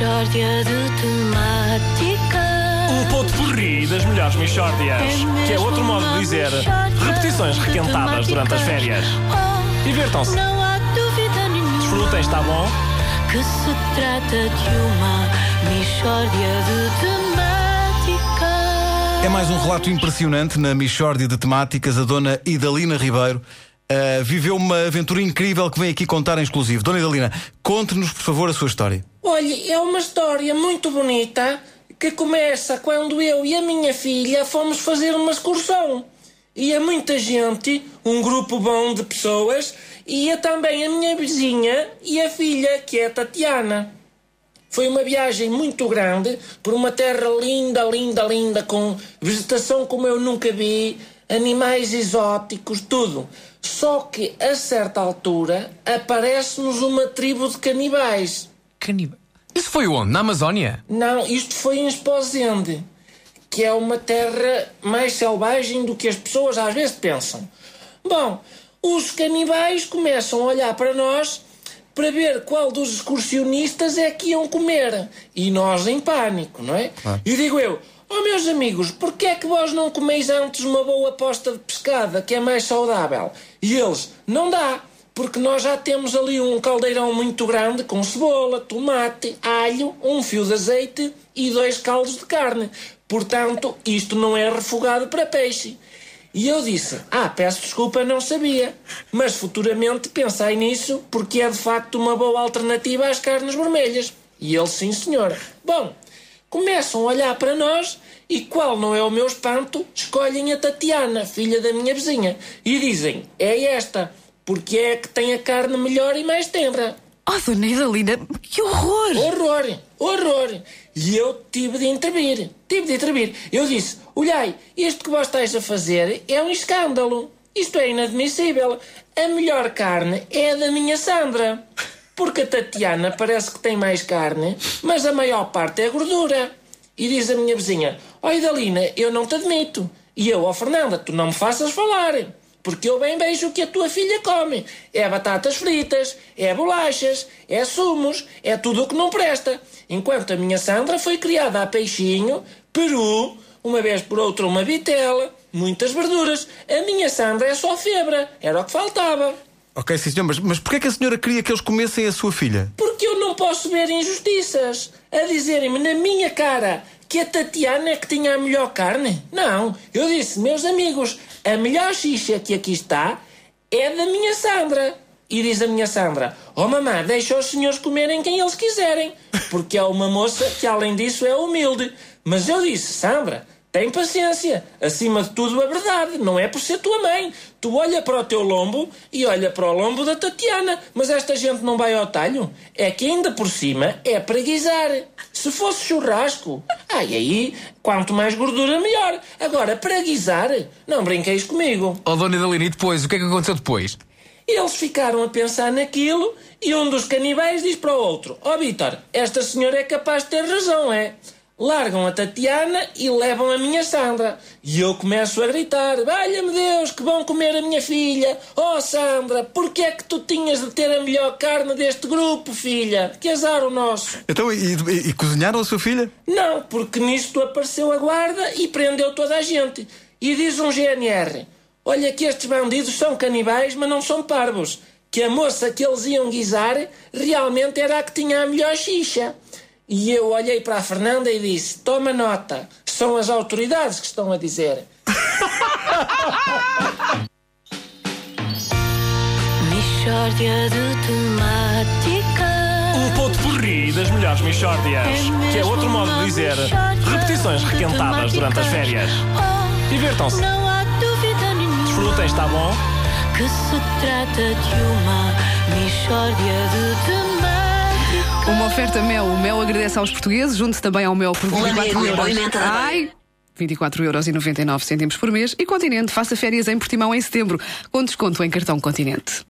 Mishória de temáticas. Um ponto porri das melhores Michórdias. Que é outro modo de dizer repetições requentadas durante as férias. Divirtam-se. Oh, Não há dúvida nenhuma Desfrutem, está bom? que se trata de uma Mishória de temáticas. É mais um relato impressionante na Michórdia de Temáticas. A dona Idalina Ribeiro ah, viveu uma aventura incrível que vem aqui contar em exclusivo. Dona Idalina, conte-nos, por favor, a sua história. Olha, é uma história muito bonita que começa quando eu e a minha filha fomos fazer uma excursão. Ia muita gente, um grupo bom de pessoas, ia também a minha vizinha e a filha, que é a Tatiana. Foi uma viagem muito grande por uma terra linda, linda, linda, com vegetação como eu nunca vi, animais exóticos, tudo. Só que a certa altura aparece-nos uma tribo de canibais. Isso foi onde? Na Amazónia? Não, isto foi em Esposende, que é uma terra mais selvagem do que as pessoas às vezes pensam. Bom, os canibais começam a olhar para nós para ver qual dos excursionistas é que iam comer. E nós em pânico, não é? E digo eu, oh meus amigos, porquê é que vós não comeis antes uma boa aposta de pescada, que é mais saudável? E eles, não dá. Porque nós já temos ali um caldeirão muito grande com cebola, tomate, alho, um fio de azeite e dois caldos de carne. Portanto, isto não é refogado para peixe. E eu disse: Ah, peço desculpa, não sabia. Mas futuramente pensai nisso porque é de facto uma boa alternativa às carnes vermelhas. E ele, sim, senhor. Bom, começam a olhar para nós e, qual não é o meu espanto, escolhem a Tatiana, filha da minha vizinha, e dizem: É esta, porque é que tem a carne melhor e mais tenra. Oh, dona Idalina, que horror! Horror, horror. E eu tive de intervir, tive de intervir. Eu disse, olhai, isto que vós estáis a fazer é um escândalo. Isto é inadmissível. A melhor carne é a da minha Sandra. Porque a Tatiana parece que tem mais carne, mas a maior parte é gordura. E diz a minha vizinha, ó Idalina, eu não te admito. E eu, ó Fernanda, tu não me faças falar. Porque eu bem vejo o que a tua filha come. É batatas fritas, é bolachas, é sumos, é tudo o que não presta. Enquanto a minha Sandra foi criada a peixinho, peru, uma vez por outra uma vitela, muitas verduras. A minha Sandra é só febra, era o que faltava. Ok, sim, senhor, mas, mas porquê é que a senhora queria que eles comessem a sua filha? Porque eu não posso ver injustiças. A dizerem-me na minha cara que a Tatiana é que tinha a melhor carne. Não, eu disse, meus amigos, a melhor xixa que aqui está é da minha Sandra. E diz a minha Sandra: Oh mamã, deixa os senhores comerem quem eles quiserem, porque é uma moça que, além disso, é humilde. Mas eu disse: Sandra, tem paciência. Acima de tudo, a verdade. Não é por ser tua mãe. Tu olha para o teu lombo e olha para o lombo da Tatiana. Mas esta gente não vai ao talho. É que ainda por cima é para guisar. Se fosse churrasco, ai aí, quanto mais gordura, melhor. Agora, para guisar, não brinqueis comigo. Oh, Dona Idalina, e depois? O que é que aconteceu depois? Eles ficaram a pensar naquilo e um dos canibais diz para o outro: Ó oh, Vitor, esta senhora é capaz de ter razão, é? Largam a Tatiana e levam a minha Sandra. E eu começo a gritar: Valha-me Deus, que vão comer a minha filha! Oh Sandra, porquê é que tu tinhas de ter a melhor carne deste grupo, filha? Que azar o nosso! Então, e, e- e cozinharam a sua filha? Não, porque nisto apareceu a guarda e prendeu toda a gente. E diz um GNR: Olha que estes bandidos são canibais, mas não são parvos. Que a moça que eles iam guisar realmente era a que tinha a melhor xixa. E eu olhei para a Fernanda e disse: Toma nota, são as autoridades que estão a dizer. Mishória de temáticas. Um ponto porri das melhores Michórdias. Que é outro modo de dizer repetições requentadas durante as férias. Divirtam-se. Não há dúvida nenhuma Desfrutem, está bom? que se trata de uma Mishória de temáticas. Uma oferta Mel. O Mel agradece aos portugueses, junte também ao Mel por 24 Lamego, euros. Ai! 24 euros e 99 cêntimos por mês e Continente faça férias em Portimão em setembro com desconto em cartão Continente.